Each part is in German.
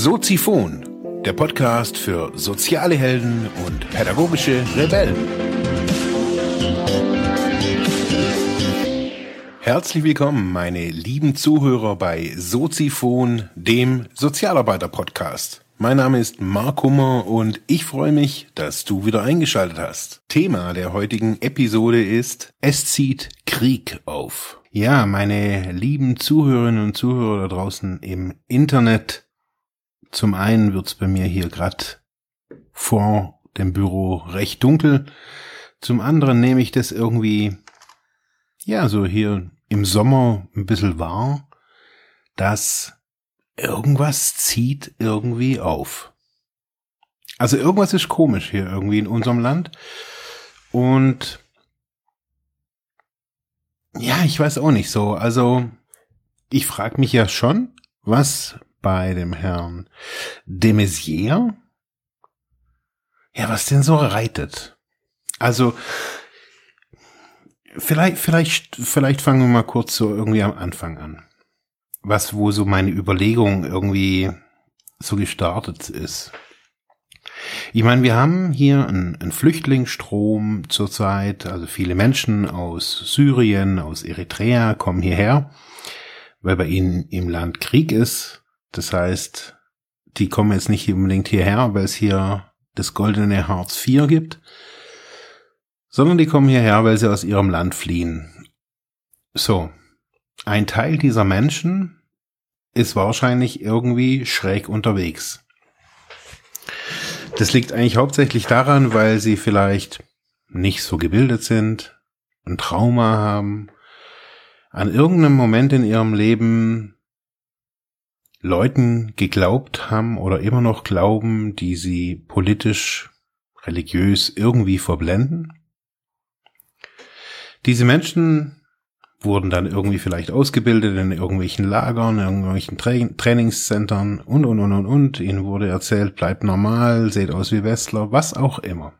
Soziphon, der Podcast für soziale Helden und pädagogische Rebellen. Herzlich willkommen, meine lieben Zuhörer bei Soziphon, dem Sozialarbeiter-Podcast. Mein Name ist Mark Hummer und ich freue mich, dass du wieder eingeschaltet hast. Thema der heutigen Episode ist Es zieht Krieg auf. Ja, meine lieben Zuhörerinnen und Zuhörer da draußen im Internet, zum einen wird's bei mir hier grad vor dem Büro recht dunkel. Zum anderen nehme ich das irgendwie, ja, so hier im Sommer ein bisschen wahr, dass irgendwas zieht irgendwie auf. Also irgendwas ist komisch hier irgendwie in unserem Land. Und ja, ich weiß auch nicht so. Also ich frage mich ja schon, was bei dem Herrn de Maizière, ja, was denn so reitet. Also, vielleicht, vielleicht, vielleicht fangen wir mal kurz so irgendwie am Anfang an. Was, wo so meine Überlegung irgendwie so gestartet ist. Ich meine, wir haben hier einen, einen Flüchtlingsstrom zurzeit, also viele Menschen aus Syrien, aus Eritrea kommen hierher, weil bei ihnen im Land Krieg ist. Das heißt, die kommen jetzt nicht unbedingt hierher, weil es hier das goldene Hartz IV gibt, sondern die kommen hierher, weil sie aus ihrem Land fliehen. So, ein Teil dieser Menschen ist wahrscheinlich irgendwie schräg unterwegs. Das liegt eigentlich hauptsächlich daran, weil sie vielleicht nicht so gebildet sind, ein Trauma haben, an irgendeinem Moment in ihrem Leben Leuten geglaubt haben oder immer noch glauben, die sie politisch, religiös irgendwie verblenden. Diese Menschen wurden dann irgendwie vielleicht ausgebildet in irgendwelchen Lagern, in irgendwelchen Tra Trainingscentern und, und, und, und, und. Ihnen wurde erzählt, bleibt normal, seht aus wie Westler, was auch immer.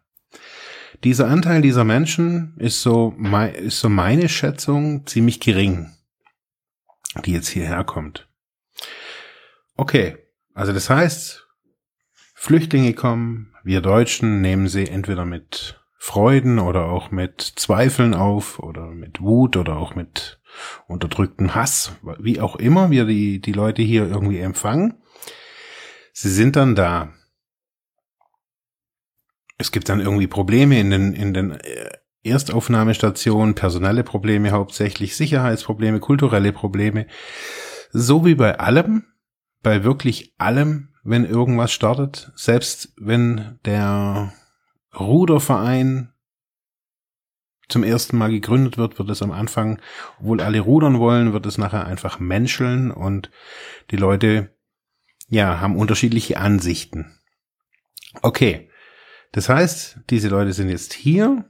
Dieser Anteil dieser Menschen ist so, ist so meine Schätzung ziemlich gering, die jetzt hierher kommt. Okay, also das heißt, Flüchtlinge kommen, wir Deutschen nehmen sie entweder mit Freuden oder auch mit Zweifeln auf oder mit Wut oder auch mit unterdrücktem Hass, wie auch immer wir die, die Leute hier irgendwie empfangen. Sie sind dann da. Es gibt dann irgendwie Probleme in den, in den äh, Erstaufnahmestationen, personelle Probleme hauptsächlich, Sicherheitsprobleme, kulturelle Probleme. So wie bei allem, bei wirklich allem, wenn irgendwas startet, selbst wenn der Ruderverein zum ersten Mal gegründet wird, wird es am Anfang, obwohl alle rudern wollen, wird es nachher einfach menscheln und die Leute, ja, haben unterschiedliche Ansichten. Okay. Das heißt, diese Leute sind jetzt hier,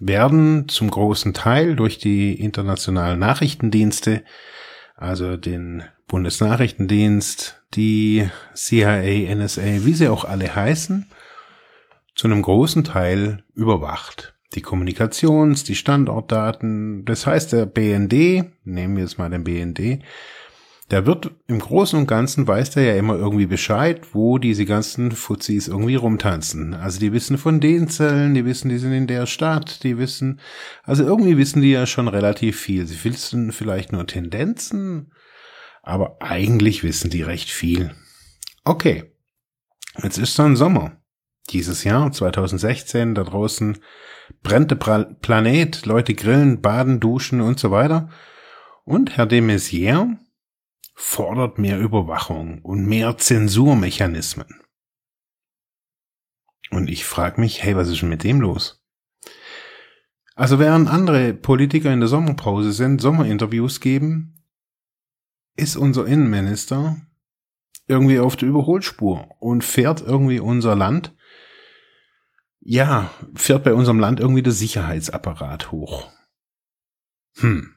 werden zum großen Teil durch die internationalen Nachrichtendienste, also den Bundesnachrichtendienst, die CIA, NSA, wie sie auch alle heißen, zu einem großen Teil überwacht. Die Kommunikations-, die Standortdaten, das heißt der BND, nehmen wir jetzt mal den BND, der wird im Großen und Ganzen weiß der ja immer irgendwie Bescheid, wo diese ganzen Fuzis irgendwie rumtanzen. Also die wissen von den Zellen, die wissen, die sind in der Stadt, die wissen, also irgendwie wissen die ja schon relativ viel. Sie wissen vielleicht nur Tendenzen, aber eigentlich wissen die recht viel. Okay, jetzt ist dann Sommer dieses Jahr, 2016, da draußen brennt der Planet, Leute grillen, baden, duschen und so weiter. Und Herr de Maizière fordert mehr Überwachung und mehr Zensurmechanismen. Und ich frage mich, hey, was ist denn mit dem los? Also während andere Politiker in der Sommerpause sind, Sommerinterviews geben, ist unser Innenminister irgendwie auf der Überholspur und fährt irgendwie unser Land ja, fährt bei unserem Land irgendwie der Sicherheitsapparat hoch. Hm.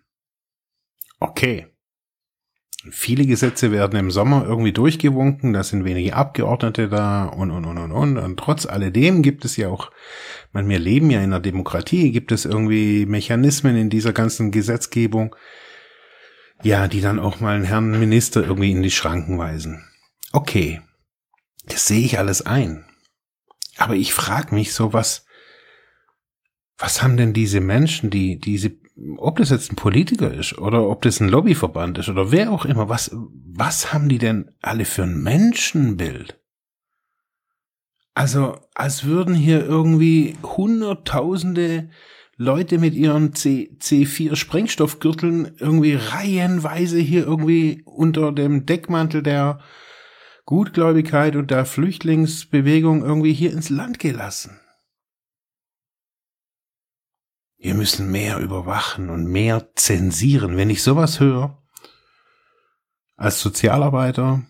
Okay. Viele Gesetze werden im Sommer irgendwie durchgewunken, da sind wenige Abgeordnete da und, und, und, und, und. Und trotz alledem gibt es ja auch, man, wir leben ja in einer Demokratie, gibt es irgendwie Mechanismen in dieser ganzen Gesetzgebung, ja, die dann auch mal einen Herrn Minister irgendwie in die Schranken weisen. Okay, das sehe ich alles ein. Aber ich frage mich so, was, was haben denn diese Menschen, die diese, ob das jetzt ein Politiker ist oder ob das ein Lobbyverband ist oder wer auch immer, was, was haben die denn alle für ein Menschenbild? Also, als würden hier irgendwie hunderttausende Leute mit ihren C, C4 Sprengstoffgürteln irgendwie reihenweise hier irgendwie unter dem Deckmantel der Gutgläubigkeit und der Flüchtlingsbewegung irgendwie hier ins Land gelassen. Wir müssen mehr überwachen und mehr zensieren. Wenn ich sowas höre, als Sozialarbeiter,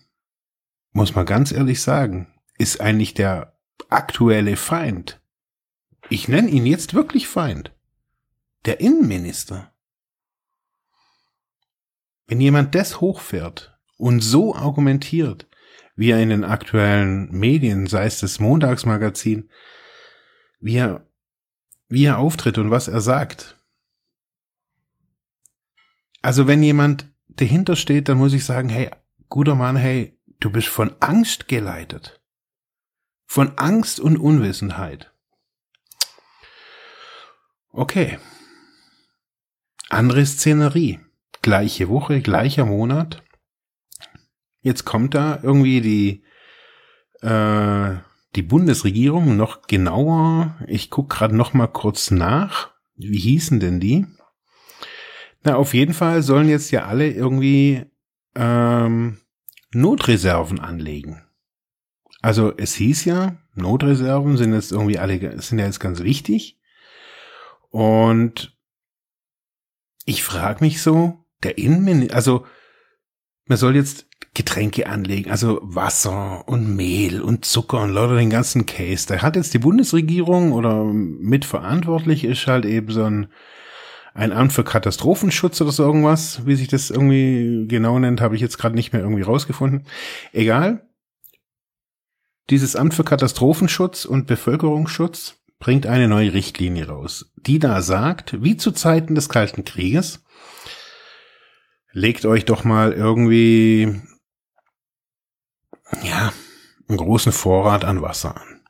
muss man ganz ehrlich sagen, ist eigentlich der aktuelle Feind. Ich nenne ihn jetzt wirklich Feind. Der Innenminister. Wenn jemand das hochfährt und so argumentiert, wie er in den aktuellen Medien, sei es das Montagsmagazin, wie er wie er auftritt und was er sagt. Also wenn jemand dahinter steht, dann muss ich sagen, hey, guter Mann, hey, du bist von Angst geleitet. Von Angst und Unwissenheit. Okay. Andere Szenerie. Gleiche Woche, gleicher Monat. Jetzt kommt da irgendwie die äh, die Bundesregierung noch genauer, ich guck gerade noch mal kurz nach, wie hießen denn die? Na, auf jeden Fall sollen jetzt ja alle irgendwie ähm, Notreserven anlegen. Also es hieß ja, Notreserven sind jetzt irgendwie alle, sind ja jetzt ganz wichtig. Und ich frage mich so, der Innenminister, also man soll jetzt Getränke anlegen, also Wasser und Mehl und Zucker und lauter den ganzen Case. Da hat jetzt die Bundesregierung oder mitverantwortlich ist halt eben so ein, ein Amt für Katastrophenschutz oder so irgendwas, wie sich das irgendwie genau nennt, habe ich jetzt gerade nicht mehr irgendwie rausgefunden. Egal. Dieses Amt für Katastrophenschutz und Bevölkerungsschutz bringt eine neue Richtlinie raus, die da sagt, wie zu Zeiten des Kalten Krieges, legt euch doch mal irgendwie ja, einen großen Vorrat an Wasser an.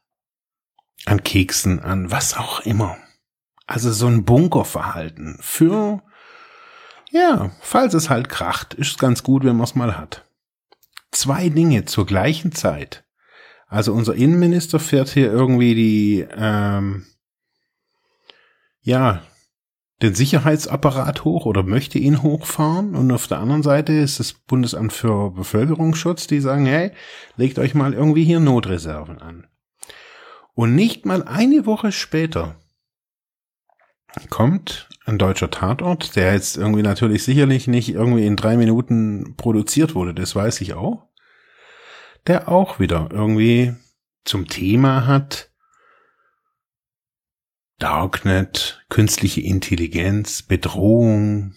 An Keksen, an was auch immer. Also so ein Bunkerverhalten für, ja, falls es halt kracht, ist ganz gut, wenn man es mal hat. Zwei Dinge zur gleichen Zeit. Also unser Innenminister fährt hier irgendwie die, ähm, ja, den Sicherheitsapparat hoch oder möchte ihn hochfahren. Und auf der anderen Seite ist das Bundesamt für Bevölkerungsschutz, die sagen, hey, legt euch mal irgendwie hier Notreserven an. Und nicht mal eine Woche später kommt ein deutscher Tatort, der jetzt irgendwie natürlich sicherlich nicht irgendwie in drei Minuten produziert wurde, das weiß ich auch, der auch wieder irgendwie zum Thema hat, Darknet, künstliche Intelligenz, Bedrohung.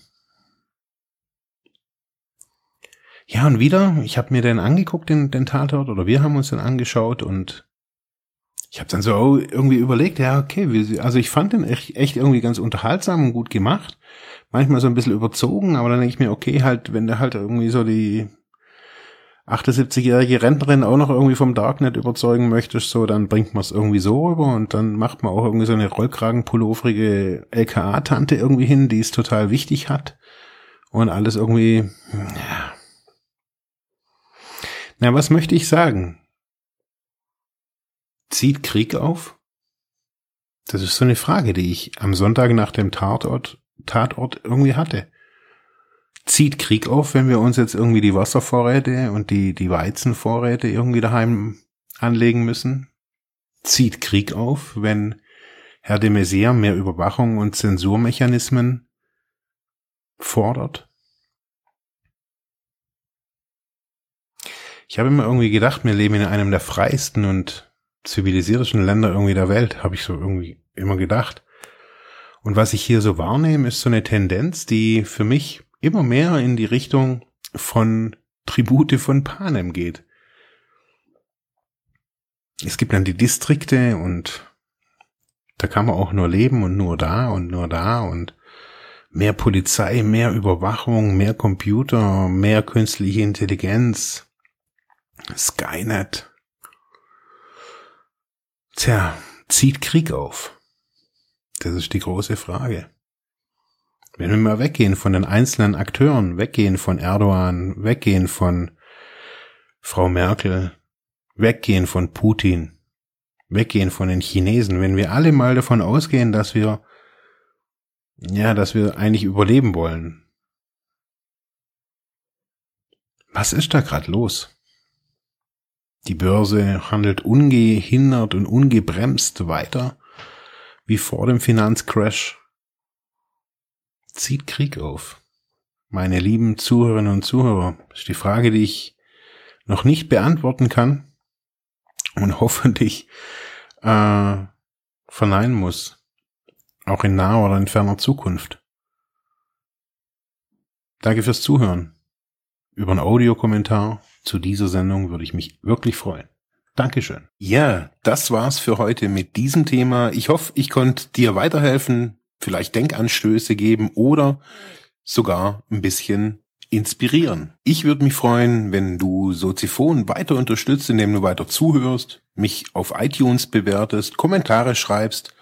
Ja, und wieder, ich habe mir den angeguckt, den, den Tatort, oder wir haben uns den angeschaut und ich habe dann so irgendwie überlegt, ja, okay, also ich fand den echt, irgendwie ganz unterhaltsam und gut gemacht. Manchmal so ein bisschen überzogen, aber dann denke ich mir, okay, halt, wenn der halt irgendwie so die 78-jährige Rentnerin auch noch irgendwie vom Darknet überzeugen möchtest, so, dann bringt man es irgendwie so rüber und dann macht man auch irgendwie so eine rollkragenpulloverige LKA-Tante irgendwie hin, die es total wichtig hat und alles irgendwie, ja. Na, was möchte ich sagen? Zieht Krieg auf? Das ist so eine Frage, die ich am Sonntag nach dem Tatort, Tatort irgendwie hatte zieht Krieg auf, wenn wir uns jetzt irgendwie die Wasservorräte und die, die Weizenvorräte irgendwie daheim anlegen müssen? Zieht Krieg auf, wenn Herr de Maizière mehr Überwachung und Zensurmechanismen fordert? Ich habe immer irgendwie gedacht, wir leben in einem der freiesten und zivilisiertesten Länder irgendwie der Welt, habe ich so irgendwie immer gedacht. Und was ich hier so wahrnehme, ist so eine Tendenz, die für mich immer mehr in die Richtung von Tribute von Panem geht. Es gibt dann die Distrikte und da kann man auch nur leben und nur da und nur da und mehr Polizei, mehr Überwachung, mehr Computer, mehr künstliche Intelligenz, Skynet. Tja, zieht Krieg auf? Das ist die große Frage. Wenn wir mal weggehen von den einzelnen Akteuren, weggehen von Erdogan, weggehen von Frau Merkel, weggehen von Putin, weggehen von den Chinesen, wenn wir alle mal davon ausgehen, dass wir, ja, dass wir eigentlich überleben wollen. Was ist da gerade los? Die Börse handelt ungehindert und ungebremst weiter, wie vor dem Finanzcrash zieht Krieg auf? Meine lieben Zuhörerinnen und Zuhörer, ist die Frage, die ich noch nicht beantworten kann und hoffentlich äh, verneinen muss, auch in naher oder in ferner Zukunft. Danke fürs Zuhören. Über einen Audiokommentar zu dieser Sendung würde ich mich wirklich freuen. Dankeschön. Ja, das war's für heute mit diesem Thema. Ich hoffe, ich konnte dir weiterhelfen, vielleicht Denkanstöße geben oder sogar ein bisschen inspirieren. Ich würde mich freuen, wenn du Soziphon weiter unterstützt, indem du weiter zuhörst, mich auf iTunes bewertest, Kommentare schreibst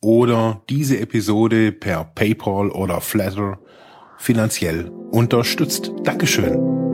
oder diese Episode per PayPal oder Flatter finanziell unterstützt. Dankeschön.